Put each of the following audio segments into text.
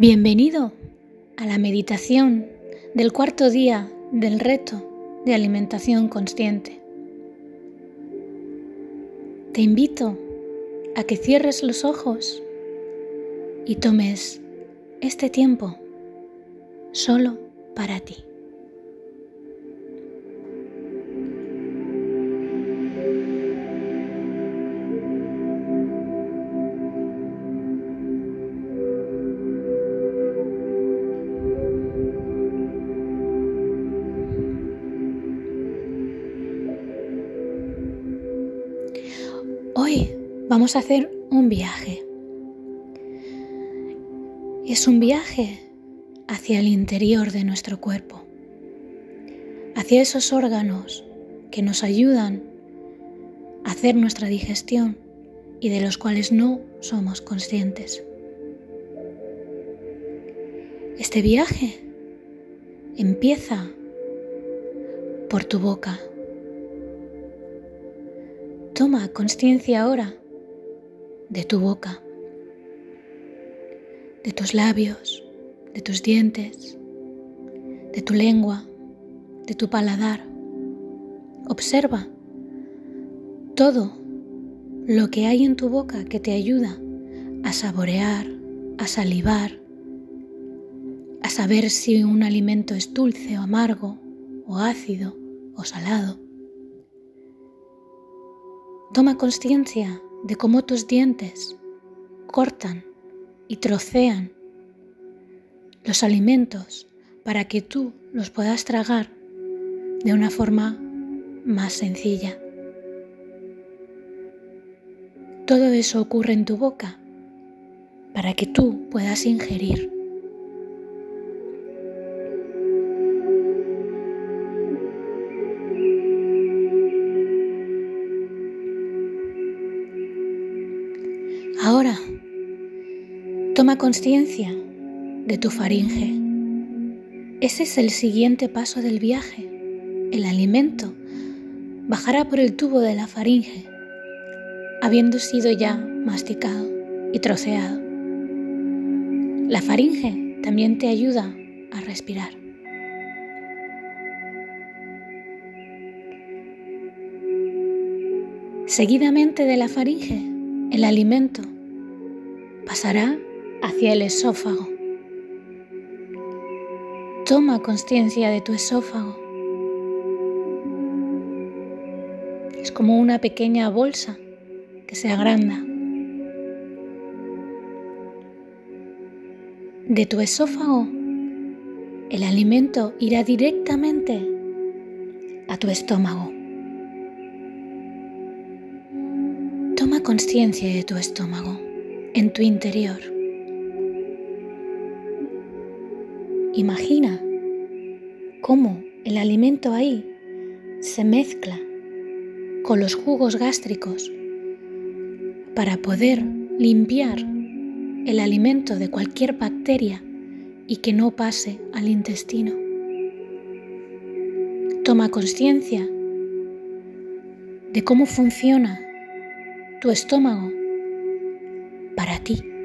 Bienvenido a la meditación del cuarto día del reto de alimentación consciente. Te invito a que cierres los ojos y tomes este tiempo solo para ti. Vamos a hacer un viaje. Es un viaje hacia el interior de nuestro cuerpo, hacia esos órganos que nos ayudan a hacer nuestra digestión y de los cuales no somos conscientes. Este viaje empieza por tu boca. Toma conciencia ahora de tu boca, de tus labios, de tus dientes, de tu lengua, de tu paladar. Observa todo lo que hay en tu boca que te ayuda a saborear, a salivar, a saber si un alimento es dulce o amargo, o ácido o salado. Toma conciencia de cómo tus dientes cortan y trocean los alimentos para que tú los puedas tragar de una forma más sencilla. Todo eso ocurre en tu boca para que tú puedas ingerir. Conciencia de tu faringe. Ese es el siguiente paso del viaje. El alimento bajará por el tubo de la faringe, habiendo sido ya masticado y troceado. La faringe también te ayuda a respirar. Seguidamente de la faringe, el alimento pasará hacia el esófago. Toma conciencia de tu esófago. Es como una pequeña bolsa que se agranda. De tu esófago, el alimento irá directamente a tu estómago. Toma conciencia de tu estómago en tu interior. Imagina cómo el alimento ahí se mezcla con los jugos gástricos para poder limpiar el alimento de cualquier bacteria y que no pase al intestino. Toma conciencia de cómo funciona tu estómago para ti.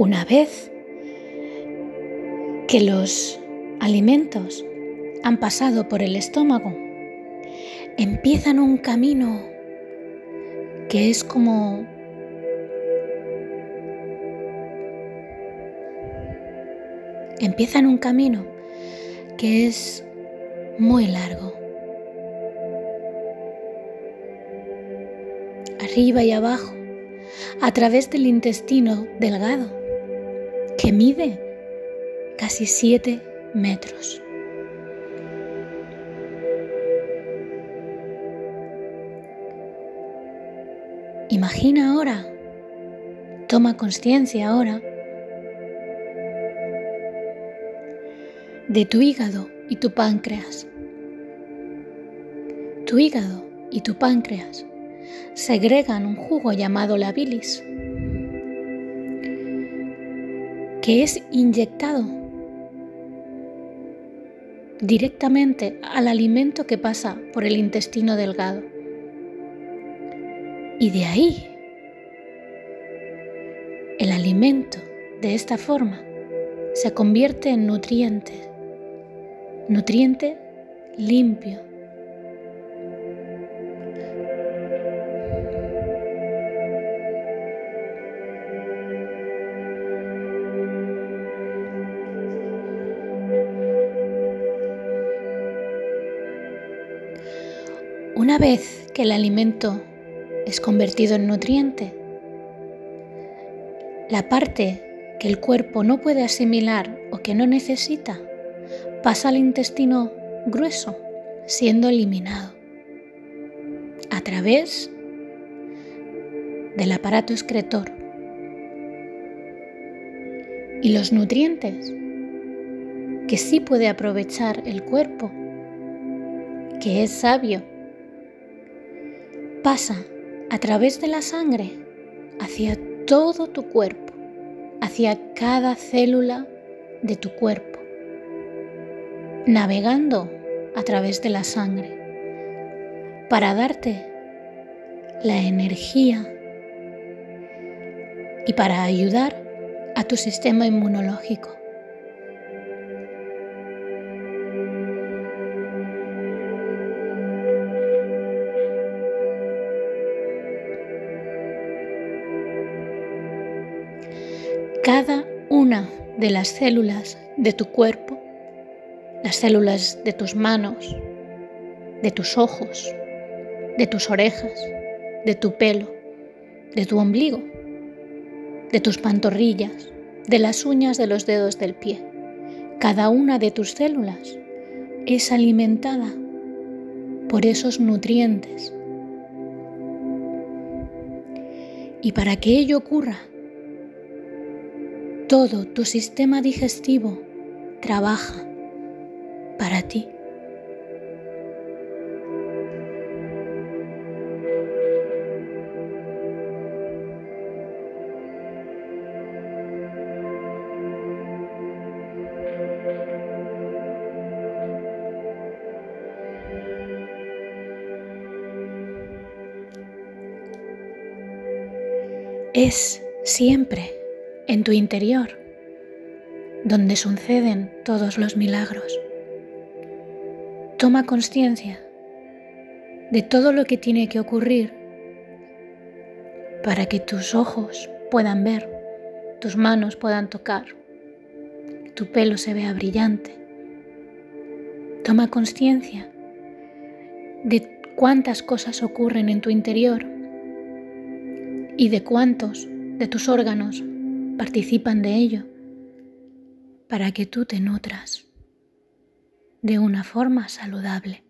Una vez que los alimentos han pasado por el estómago, empiezan un camino que es como empiezan un camino que es muy largo. Arriba y abajo, a través del intestino delgado, que mide casi 7 metros. Imagina ahora, toma conciencia ahora de tu hígado y tu páncreas. Tu hígado y tu páncreas segregan un jugo llamado la bilis que es inyectado directamente al alimento que pasa por el intestino delgado. Y de ahí, el alimento de esta forma se convierte en nutriente, nutriente limpio, vez que el alimento es convertido en nutriente, la parte que el cuerpo no puede asimilar o que no necesita pasa al intestino grueso, siendo eliminado a través del aparato excretor. Y los nutrientes que sí puede aprovechar el cuerpo, que es sabio pasa a través de la sangre hacia todo tu cuerpo, hacia cada célula de tu cuerpo, navegando a través de la sangre para darte la energía y para ayudar a tu sistema inmunológico. De las células de tu cuerpo, las células de tus manos, de tus ojos, de tus orejas, de tu pelo, de tu ombligo, de tus pantorrillas, de las uñas de los dedos del pie. Cada una de tus células es alimentada por esos nutrientes. Y para que ello ocurra, todo tu sistema digestivo trabaja para ti. Es siempre en tu interior, donde suceden todos los milagros. Toma conciencia de todo lo que tiene que ocurrir para que tus ojos puedan ver, tus manos puedan tocar, tu pelo se vea brillante. Toma conciencia de cuántas cosas ocurren en tu interior y de cuántos de tus órganos participan de ello para que tú te nutras de una forma saludable.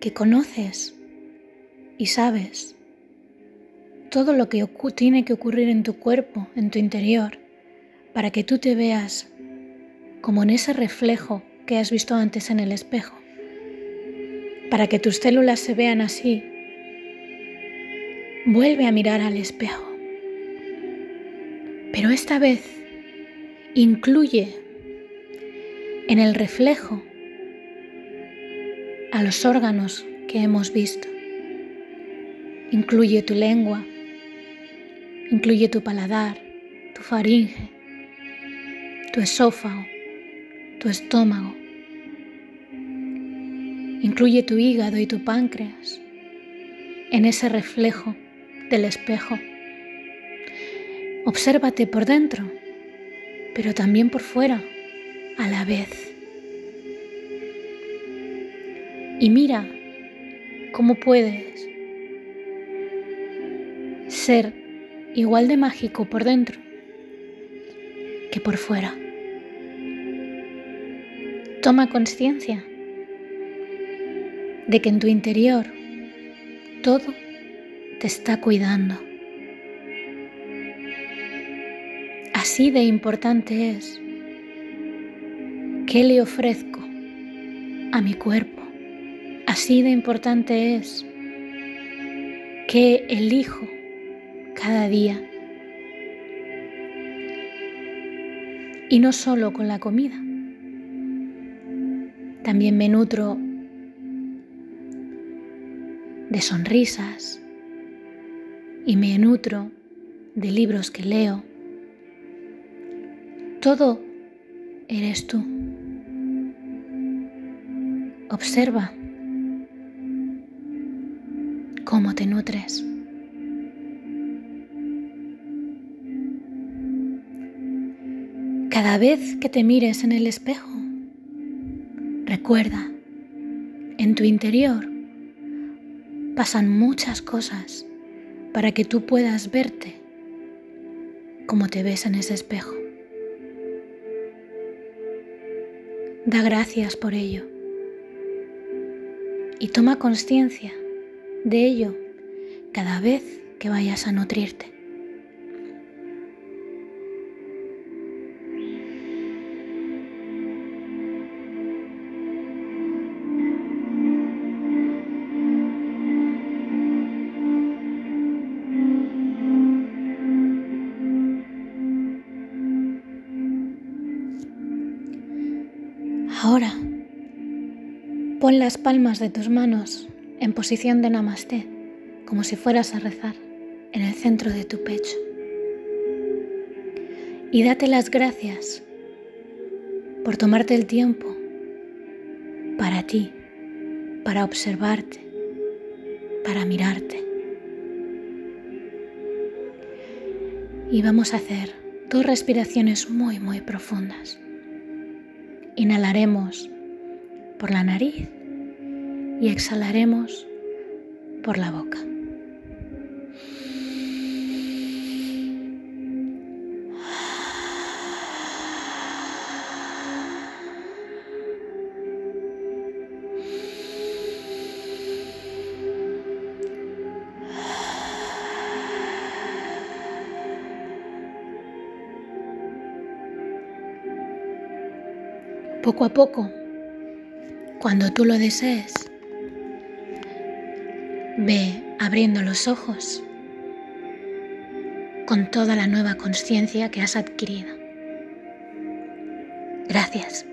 Que conoces y sabes todo lo que tiene que ocurrir en tu cuerpo, en tu interior, para que tú te veas como en ese reflejo que has visto antes en el espejo, para que tus células se vean así, vuelve a mirar al espejo. Pero esta vez incluye en el reflejo a los órganos que hemos visto. Incluye tu lengua, incluye tu paladar, tu faringe, tu esófago, tu estómago. Incluye tu hígado y tu páncreas en ese reflejo del espejo. Obsérvate por dentro, pero también por fuera a la vez. Y mira cómo puedes ser igual de mágico por dentro que por fuera. Toma conciencia de que en tu interior todo te está cuidando. Así de importante es qué le ofrezco a mi cuerpo. Así de importante es qué elijo cada día. Y no solo con la comida. También me nutro de sonrisas y me nutro de libros que leo. Todo eres tú. Observa cómo te nutres. Cada vez que te mires en el espejo, recuerda, en tu interior pasan muchas cosas para que tú puedas verte como te ves en ese espejo. Da gracias por ello y toma conciencia de ello cada vez que vayas a nutrirte. Ahora, pon las palmas de tus manos en posición de namaste, como si fueras a rezar en el centro de tu pecho. Y date las gracias por tomarte el tiempo para ti, para observarte, para mirarte. Y vamos a hacer dos respiraciones muy, muy profundas. Inhalaremos por la nariz y exhalaremos por la boca. Poco a poco, cuando tú lo desees, ve abriendo los ojos con toda la nueva conciencia que has adquirido. Gracias.